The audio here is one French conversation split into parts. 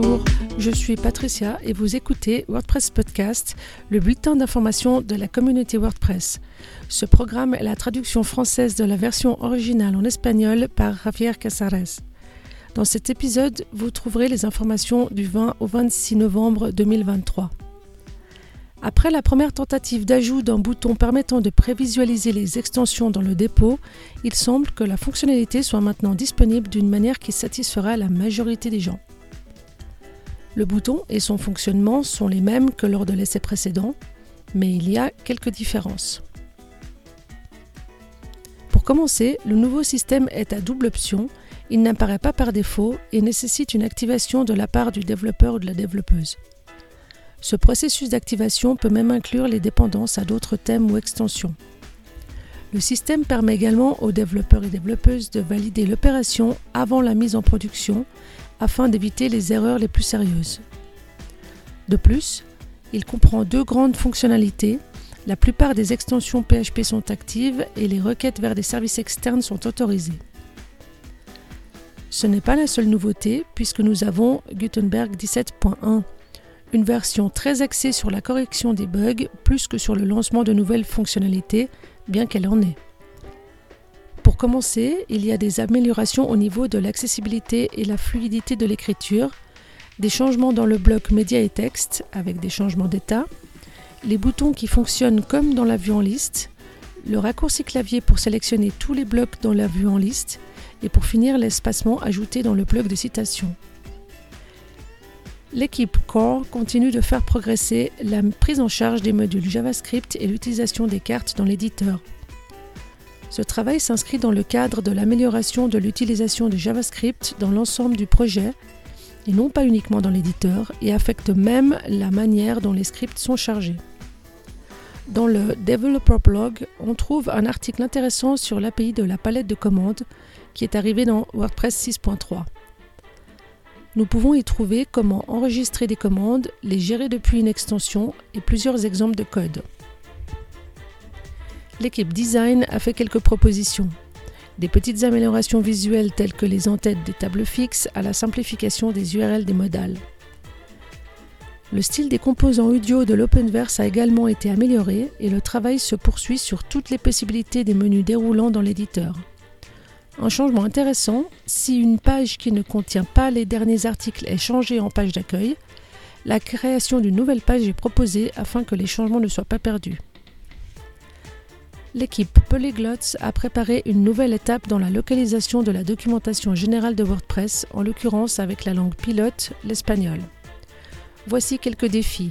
Bonjour, je suis Patricia et vous écoutez WordPress Podcast, le bulletin d'information de la communauté WordPress. Ce programme est la traduction française de la version originale en espagnol par Javier Casares. Dans cet épisode, vous trouverez les informations du 20 au 26 novembre 2023. Après la première tentative d'ajout d'un bouton permettant de prévisualiser les extensions dans le dépôt, il semble que la fonctionnalité soit maintenant disponible d'une manière qui satisfera la majorité des gens. Le bouton et son fonctionnement sont les mêmes que lors de l'essai précédent, mais il y a quelques différences. Pour commencer, le nouveau système est à double option, il n'apparaît pas par défaut et nécessite une activation de la part du développeur ou de la développeuse. Ce processus d'activation peut même inclure les dépendances à d'autres thèmes ou extensions. Le système permet également aux développeurs et développeuses de valider l'opération avant la mise en production afin d'éviter les erreurs les plus sérieuses. De plus, il comprend deux grandes fonctionnalités. La plupart des extensions PHP sont actives et les requêtes vers des services externes sont autorisées. Ce n'est pas la seule nouveauté puisque nous avons Gutenberg 17.1 une version très axée sur la correction des bugs plus que sur le lancement de nouvelles fonctionnalités, bien qu'elle en ait. Pour commencer, il y a des améliorations au niveau de l'accessibilité et la fluidité de l'écriture, des changements dans le bloc média et texte avec des changements d'état, les boutons qui fonctionnent comme dans la vue en liste, le raccourci clavier pour sélectionner tous les blocs dans la vue en liste et pour finir l'espacement ajouté dans le bloc de citation. L'équipe Core continue de faire progresser la prise en charge des modules JavaScript et l'utilisation des cartes dans l'éditeur. Ce travail s'inscrit dans le cadre de l'amélioration de l'utilisation de JavaScript dans l'ensemble du projet et non pas uniquement dans l'éditeur et affecte même la manière dont les scripts sont chargés. Dans le Developer Blog, on trouve un article intéressant sur l'API de la palette de commandes qui est arrivé dans WordPress 6.3. Nous pouvons y trouver comment enregistrer des commandes, les gérer depuis une extension et plusieurs exemples de code. L'équipe design a fait quelques propositions. Des petites améliorations visuelles telles que les entêtes des tables fixes à la simplification des URL des modales. Le style des composants audio de l'Openverse a également été amélioré et le travail se poursuit sur toutes les possibilités des menus déroulants dans l'éditeur. Un changement intéressant, si une page qui ne contient pas les derniers articles est changée en page d'accueil, la création d'une nouvelle page est proposée afin que les changements ne soient pas perdus. L'équipe Polyglots a préparé une nouvelle étape dans la localisation de la documentation générale de WordPress, en l'occurrence avec la langue pilote, l'espagnol. Voici quelques défis.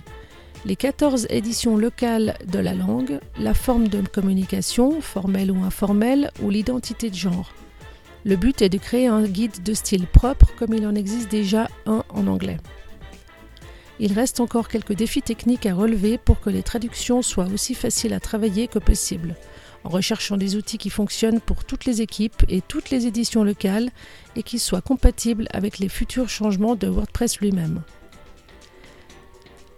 Les 14 éditions locales de la langue, la forme de communication, formelle ou informelle, ou l'identité de genre. Le but est de créer un guide de style propre comme il en existe déjà un en anglais. Il reste encore quelques défis techniques à relever pour que les traductions soient aussi faciles à travailler que possible, en recherchant des outils qui fonctionnent pour toutes les équipes et toutes les éditions locales et qui soient compatibles avec les futurs changements de WordPress lui-même.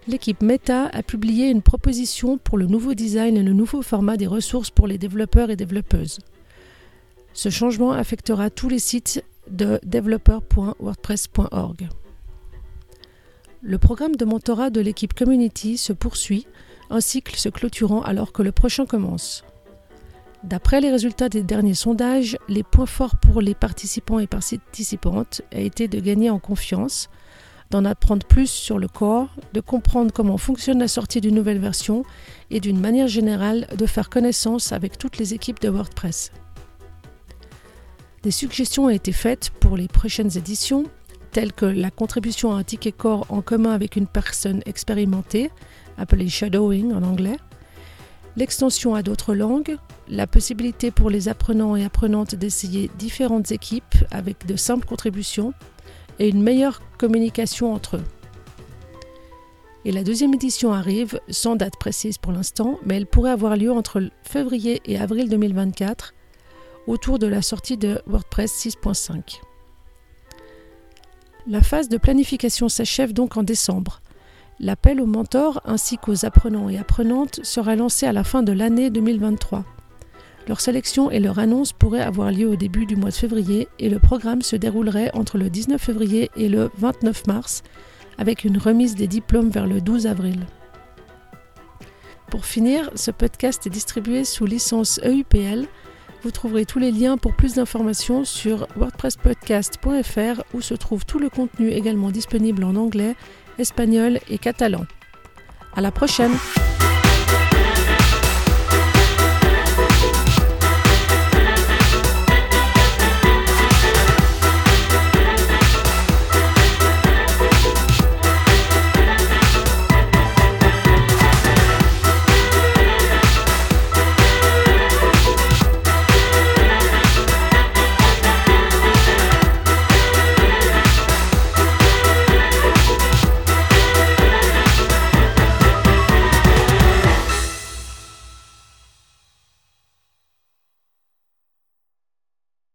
L'équipe Meta a publié une proposition pour le nouveau design et le nouveau format des ressources pour les développeurs et développeuses. Ce changement affectera tous les sites de developer.wordpress.org. Le programme de mentorat de l'équipe Community se poursuit, un cycle se clôturant alors que le prochain commence. D'après les résultats des derniers sondages, les points forts pour les participants et participantes a été de gagner en confiance, d'en apprendre plus sur le corps, de comprendre comment fonctionne la sortie d'une nouvelle version et d'une manière générale de faire connaissance avec toutes les équipes de WordPress. Des suggestions ont été faites pour les prochaines éditions, telles que la contribution à un ticket corps en commun avec une personne expérimentée, appelée shadowing en anglais, l'extension à d'autres langues, la possibilité pour les apprenants et apprenantes d'essayer différentes équipes avec de simples contributions et une meilleure communication entre eux. Et la deuxième édition arrive, sans date précise pour l'instant, mais elle pourrait avoir lieu entre février et avril 2024 autour de la sortie de WordPress 6.5. La phase de planification s'achève donc en décembre. L'appel aux mentors ainsi qu'aux apprenants et apprenantes sera lancé à la fin de l'année 2023. Leur sélection et leur annonce pourraient avoir lieu au début du mois de février et le programme se déroulerait entre le 19 février et le 29 mars avec une remise des diplômes vers le 12 avril. Pour finir, ce podcast est distribué sous licence EUPL. Vous trouverez tous les liens pour plus d'informations sur wordpresspodcast.fr où se trouve tout le contenu également disponible en anglais, espagnol et catalan. À la prochaine!